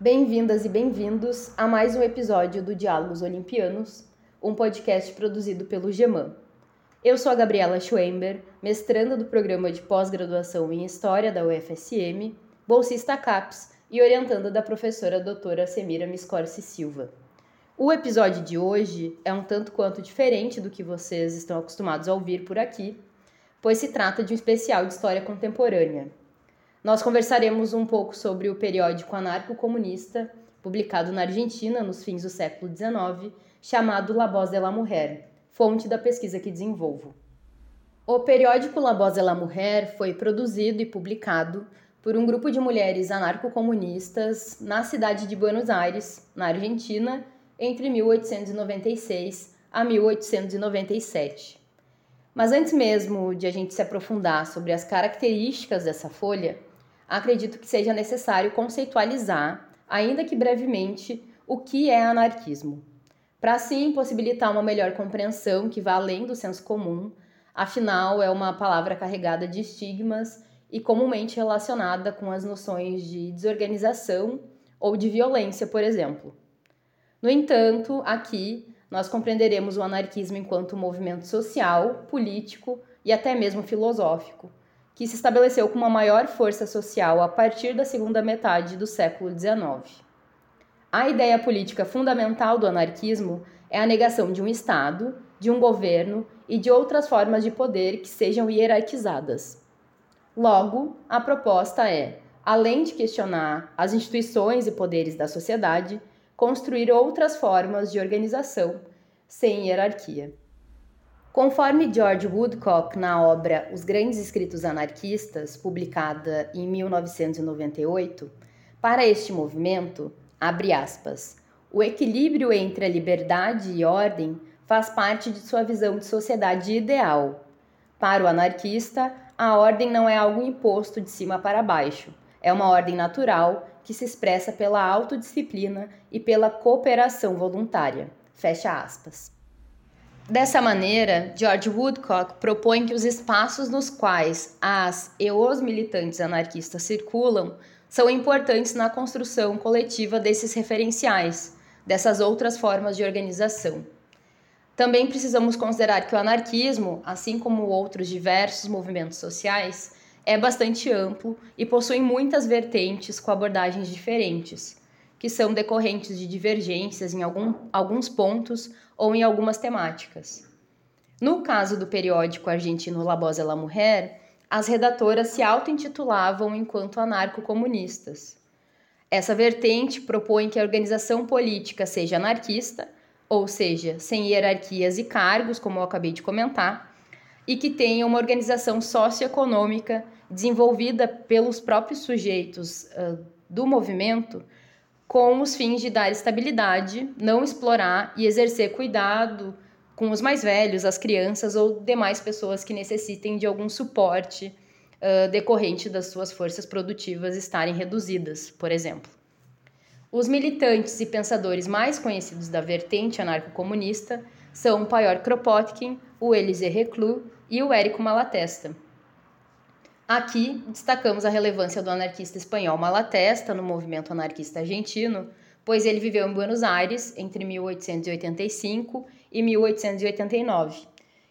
Bem-vindas e bem-vindos a mais um episódio do Diálogos Olimpianos, um podcast produzido pelo GEMAN. Eu sou a Gabriela Schwember, mestranda do programa de pós-graduação em História da UFSM, bolsista CAPES e orientanda da professora doutora Semira Miscorci Silva. O episódio de hoje é um tanto quanto diferente do que vocês estão acostumados a ouvir por aqui, pois se trata de um especial de história contemporânea, nós conversaremos um pouco sobre o periódico anarco-comunista, publicado na Argentina nos fins do século XIX, chamado La Voz de la Mujer, fonte da pesquisa que desenvolvo. O periódico La Voz de la Mujer foi produzido e publicado por um grupo de mulheres anarco-comunistas na cidade de Buenos Aires, na Argentina, entre 1896 a 1897. Mas antes mesmo de a gente se aprofundar sobre as características dessa folha, acredito que seja necessário conceitualizar, ainda que brevemente, o que é anarquismo, para assim possibilitar uma melhor compreensão que vá além do senso comum, afinal, é uma palavra carregada de estigmas e comumente relacionada com as noções de desorganização ou de violência, por exemplo. No entanto, aqui nós compreenderemos o anarquismo enquanto movimento social, político e até mesmo filosófico, que se estabeleceu com uma maior força social a partir da segunda metade do século XIX. A ideia política fundamental do anarquismo é a negação de um Estado, de um governo e de outras formas de poder que sejam hierarquizadas. Logo, a proposta é, além de questionar as instituições e poderes da sociedade, construir outras formas de organização sem hierarquia. Conforme George Woodcock na obra Os Grandes Escritos Anarquistas, publicada em 1998, para este movimento, abre aspas, o equilíbrio entre a liberdade e ordem faz parte de sua visão de sociedade ideal. Para o anarquista, a ordem não é algo imposto de cima para baixo, é uma ordem natural que se expressa pela autodisciplina e pela cooperação voluntária. Fecha aspas. Dessa maneira, George Woodcock propõe que os espaços nos quais as e os militantes anarquistas circulam são importantes na construção coletiva desses referenciais, dessas outras formas de organização. Também precisamos considerar que o anarquismo, assim como outros diversos movimentos sociais, é bastante amplo e possui muitas vertentes com abordagens diferentes, que são decorrentes de divergências em algum, alguns pontos ou em algumas temáticas. No caso do periódico argentino La Voz de la Mujer, as redatoras se auto-intitulavam enquanto anarco-comunistas. Essa vertente propõe que a organização política seja anarquista, ou seja, sem hierarquias e cargos, como eu acabei de comentar, e que tenha uma organização socioeconômica desenvolvida pelos próprios sujeitos uh, do movimento com os fins de dar estabilidade, não explorar e exercer cuidado com os mais velhos, as crianças ou demais pessoas que necessitem de algum suporte uh, decorrente das suas forças produtivas estarem reduzidas, por exemplo. Os militantes e pensadores mais conhecidos da vertente anarco-comunista são o Paior Kropotkin, o Elisée Reclus e o Érico Malatesta. Aqui destacamos a relevância do anarquista espanhol Malatesta no movimento anarquista argentino, pois ele viveu em Buenos Aires entre 1885 e 1889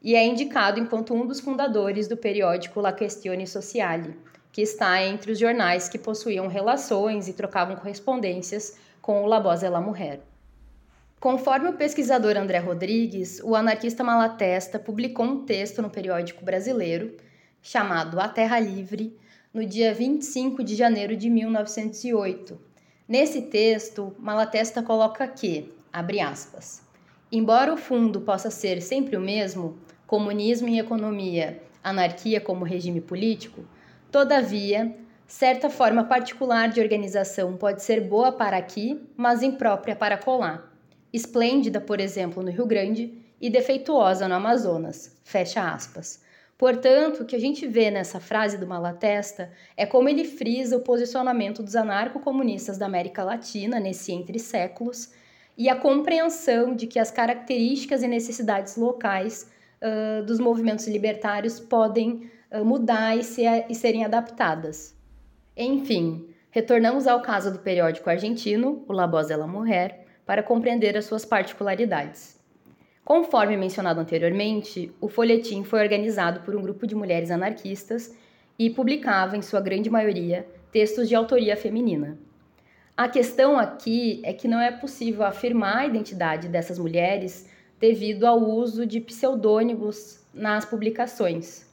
e é indicado enquanto um dos fundadores do periódico La Questione Sociale, que está entre os jornais que possuíam relações e trocavam correspondências com o La Voz de la Mujer. Conforme o pesquisador André Rodrigues, o anarquista Malatesta publicou um texto no periódico brasileiro chamado A Terra Livre, no dia 25 de janeiro de 1908. Nesse texto, Malatesta coloca que, abre aspas, embora o fundo possa ser sempre o mesmo, comunismo em economia, anarquia como regime político, todavia, certa forma particular de organização pode ser boa para aqui, mas imprópria para colar. Esplêndida, por exemplo, no Rio Grande e defeituosa no Amazonas. Fecha aspas. Portanto, o que a gente vê nessa frase do Malatesta é como ele frisa o posicionamento dos anarco-comunistas da América Latina nesse entre séculos e a compreensão de que as características e necessidades locais uh, dos movimentos libertários podem uh, mudar e, ser, e serem adaptadas. Enfim, retornamos ao caso do periódico argentino, o La Voz de la Mujer, para compreender as suas particularidades. Conforme mencionado anteriormente, o folhetim foi organizado por um grupo de mulheres anarquistas e publicava, em sua grande maioria, textos de autoria feminina. A questão aqui é que não é possível afirmar a identidade dessas mulheres devido ao uso de pseudônimos nas publicações.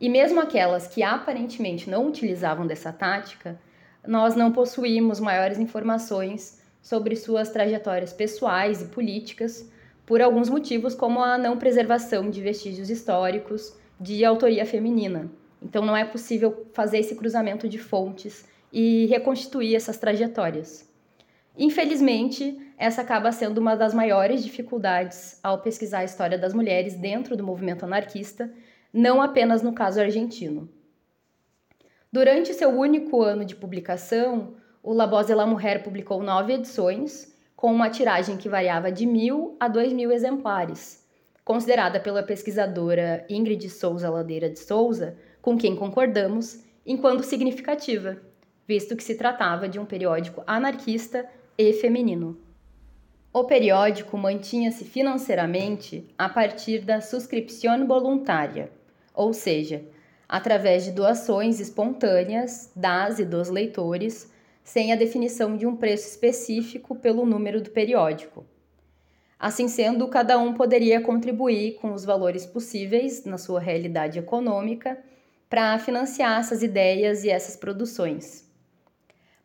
E mesmo aquelas que aparentemente não utilizavam dessa tática, nós não possuímos maiores informações sobre suas trajetórias pessoais e políticas, por alguns motivos, como a não preservação de vestígios históricos de autoria feminina. Então, não é possível fazer esse cruzamento de fontes e reconstituir essas trajetórias. Infelizmente, essa acaba sendo uma das maiores dificuldades ao pesquisar a história das mulheres dentro do movimento anarquista, não apenas no caso argentino. Durante seu único ano de publicação, o La Voz de la Mujer publicou nove edições, com uma tiragem que variava de mil a dois mil exemplares, considerada pela pesquisadora Ingrid Souza Ladeira de Souza, com quem concordamos, enquanto significativa, visto que se tratava de um periódico anarquista e feminino. O periódico mantinha-se financeiramente a partir da subscrição voluntária, ou seja, através de doações espontâneas das e dos leitores, sem a definição de um preço específico pelo número do periódico. Assim sendo, cada um poderia contribuir com os valores possíveis na sua realidade econômica para financiar essas ideias e essas produções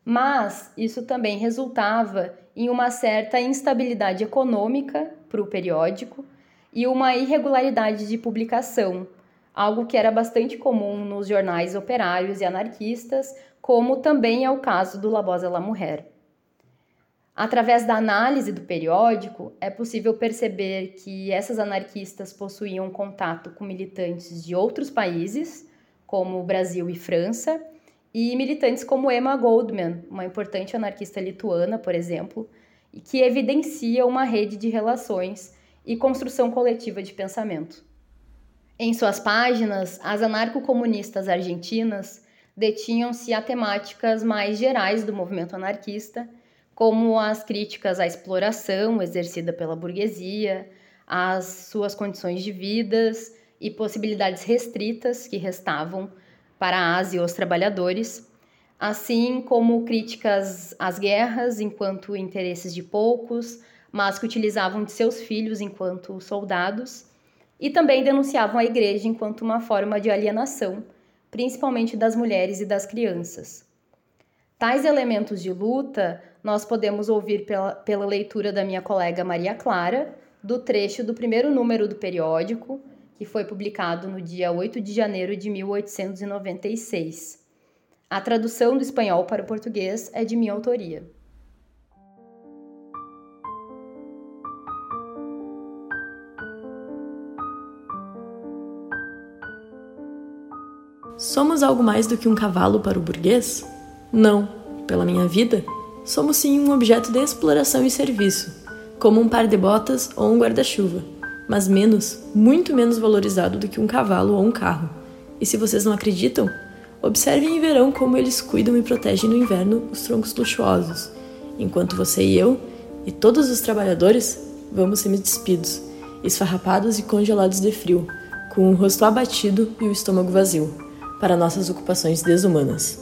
mas isso também resultava em uma certa instabilidade econômica para o periódico e uma irregularidade de publicação, algo que era bastante comum nos jornais operários e anarquistas, como também é o caso do La Voz la Mujer. Através da análise do periódico, é possível perceber que essas anarquistas possuíam contato com militantes de outros países, como Brasil e França, e militantes como Emma Goldman, uma importante anarquista lituana, por exemplo, e que evidencia uma rede de relações e construção coletiva de pensamento. Em suas páginas, as anarcocomunistas argentinas detinham-se a temáticas mais gerais do movimento anarquista, como as críticas à exploração exercida pela burguesia, as suas condições de vidas e possibilidades restritas que restavam para as e os trabalhadores, assim como críticas às guerras enquanto interesses de poucos, mas que utilizavam de seus filhos enquanto soldados, e também denunciavam a igreja enquanto uma forma de alienação, principalmente das mulheres e das crianças. Tais elementos de luta nós podemos ouvir pela, pela leitura da minha colega Maria Clara, do trecho do primeiro número do periódico, que foi publicado no dia 8 de janeiro de 1896. A tradução do espanhol para o português é de minha autoria. Somos algo mais do que um cavalo para o burguês? Não. Pela minha vida, somos sim um objeto de exploração e serviço, como um par de botas ou um guarda-chuva mas menos, muito menos valorizado do que um cavalo ou um carro. E se vocês não acreditam, observem e verão como eles cuidam e protegem no inverno os troncos luxuosos, enquanto você e eu, e todos os trabalhadores, vamos semi-despidos, esfarrapados e congelados de frio, com o rosto abatido e o estômago vazio, para nossas ocupações desumanas.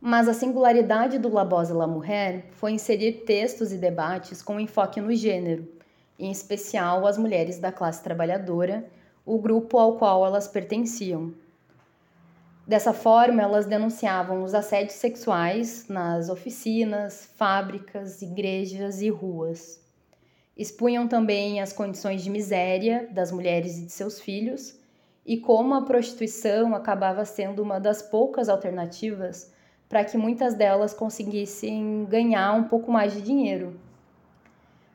Mas a singularidade do La Voz la Mujer foi inserir textos e debates com enfoque no gênero, em especial as mulheres da classe trabalhadora, o grupo ao qual elas pertenciam. Dessa forma, elas denunciavam os assédios sexuais nas oficinas, fábricas, igrejas e ruas. Expunham também as condições de miséria das mulheres e de seus filhos e como a prostituição acabava sendo uma das poucas alternativas para que muitas delas conseguissem ganhar um pouco mais de dinheiro.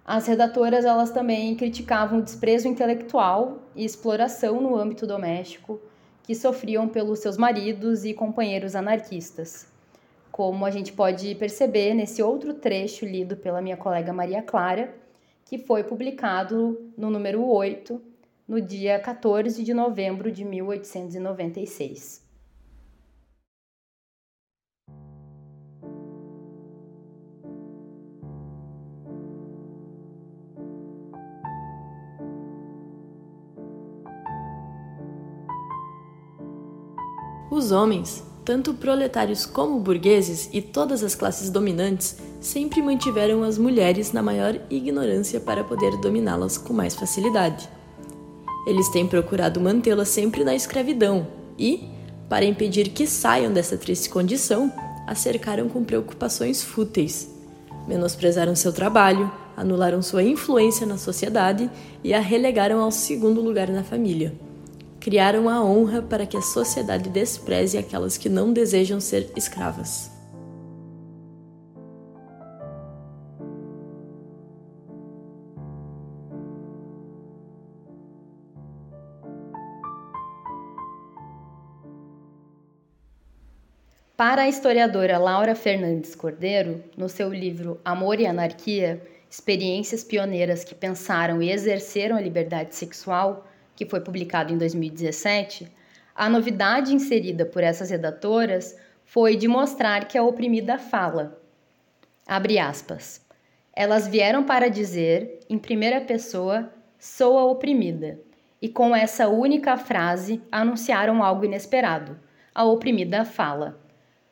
As redatoras elas também criticavam o desprezo intelectual e exploração no âmbito doméstico que sofriam pelos seus maridos e companheiros anarquistas, como a gente pode perceber nesse outro trecho lido pela minha colega Maria Clara, que foi publicado no número 8, no dia 14 de novembro de 1896. Os homens, tanto proletários como burgueses e todas as classes dominantes, sempre mantiveram as mulheres na maior ignorância para poder dominá-las com mais facilidade. Eles têm procurado mantê-las sempre na escravidão e, para impedir que saiam dessa triste condição, a cercaram com preocupações fúteis. Menosprezaram seu trabalho, anularam sua influência na sociedade e a relegaram ao segundo lugar na família criaram a honra para que a sociedade despreze aquelas que não desejam ser escravas. Para a historiadora Laura Fernandes Cordeiro, no seu livro Amor e Anarquia Experiências Pioneiras que Pensaram e Exerceram a Liberdade Sexual, que foi publicado em 2017, a novidade inserida por essas redatoras foi de mostrar que a oprimida fala. Abre aspas. Elas vieram para dizer, em primeira pessoa, sou a oprimida, e com essa única frase anunciaram algo inesperado. A oprimida fala.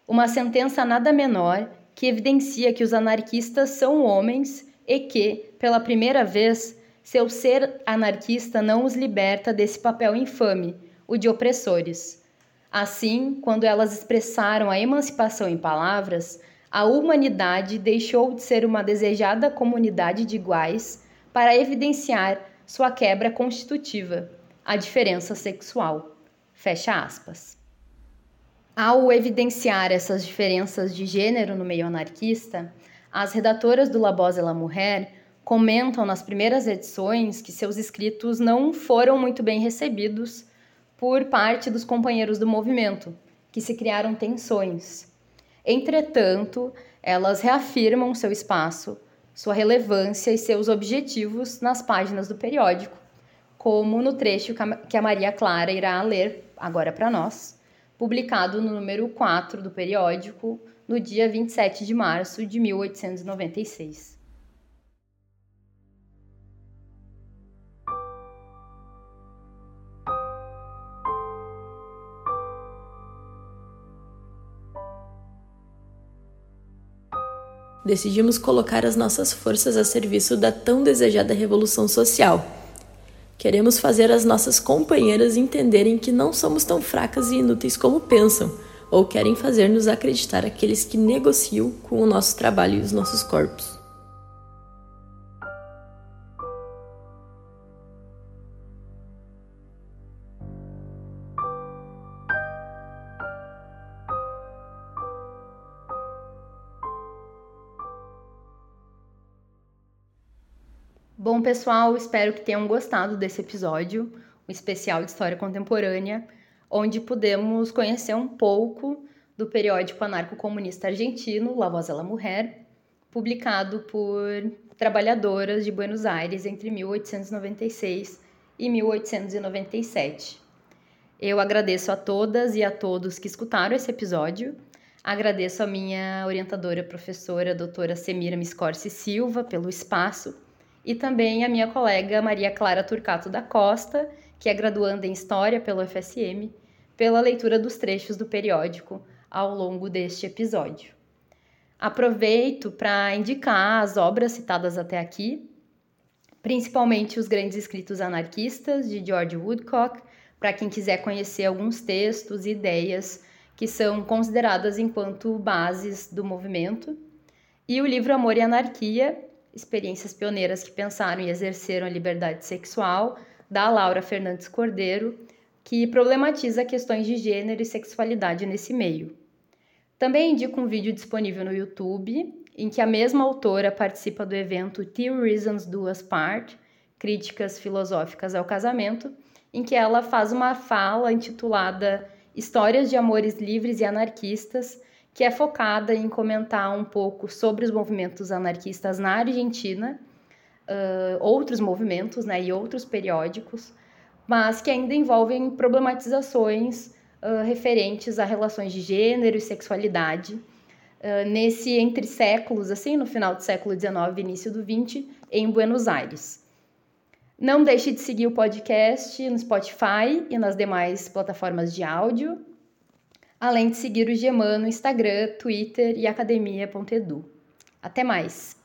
Uma sentença nada menor que evidencia que os anarquistas são homens e que, pela primeira vez, seu ser anarquista não os liberta desse papel infame, o de opressores. Assim, quando elas expressaram a emancipação em palavras, a humanidade deixou de ser uma desejada comunidade de iguais para evidenciar sua quebra constitutiva, a diferença sexual. Fecha aspas. Ao evidenciar essas diferenças de gênero no meio anarquista, as redatoras do La Voz la Mujer comentam nas primeiras edições que seus escritos não foram muito bem recebidos por parte dos companheiros do movimento, que se criaram tensões. Entretanto, elas reafirmam seu espaço, sua relevância e seus objetivos nas páginas do periódico, como no trecho que a Maria Clara irá ler agora para nós, publicado no número 4 do periódico, no dia 27 de março de 1896. decidimos colocar as nossas forças a serviço da tão desejada revolução social. Queremos fazer as nossas companheiras entenderem que não somos tão fracas e inúteis como pensam, ou querem fazer-nos acreditar aqueles que negociam com o nosso trabalho e os nossos corpos. Bom, pessoal, espero que tenham gostado desse episódio, um especial de história contemporânea, onde pudemos conhecer um pouco do periódico anarco-comunista argentino La Voz de la Mujer, publicado por trabalhadoras de Buenos Aires entre 1896 e 1897. Eu agradeço a todas e a todos que escutaram esse episódio. Agradeço a minha orientadora professora, doutora Semira Miscorci Silva, pelo espaço e também a minha colega Maria Clara Turcato da Costa, que é graduanda em História pelo FSM, pela leitura dos trechos do periódico ao longo deste episódio. Aproveito para indicar as obras citadas até aqui, principalmente os grandes escritos anarquistas de George Woodcock, para quem quiser conhecer alguns textos e ideias que são consideradas enquanto bases do movimento, e o livro Amor e Anarquia, experiências pioneiras que pensaram e exerceram a liberdade sexual, da Laura Fernandes Cordeiro, que problematiza questões de gênero e sexualidade nesse meio. Também indico um vídeo disponível no YouTube, em que a mesma autora participa do evento Two Reasons Do Us Part, Críticas Filosóficas ao Casamento, em que ela faz uma fala intitulada Histórias de Amores Livres e Anarquistas, que é focada em comentar um pouco sobre os movimentos anarquistas na Argentina, uh, outros movimentos né, e outros periódicos, mas que ainda envolvem problematizações uh, referentes a relações de gênero e sexualidade. Uh, nesse entre séculos, assim, no final do século XIX e início do XX, em Buenos Aires. Não deixe de seguir o podcast no Spotify e nas demais plataformas de áudio, além de seguir o Geman no Instagram, Twitter e academia.edu. Até mais!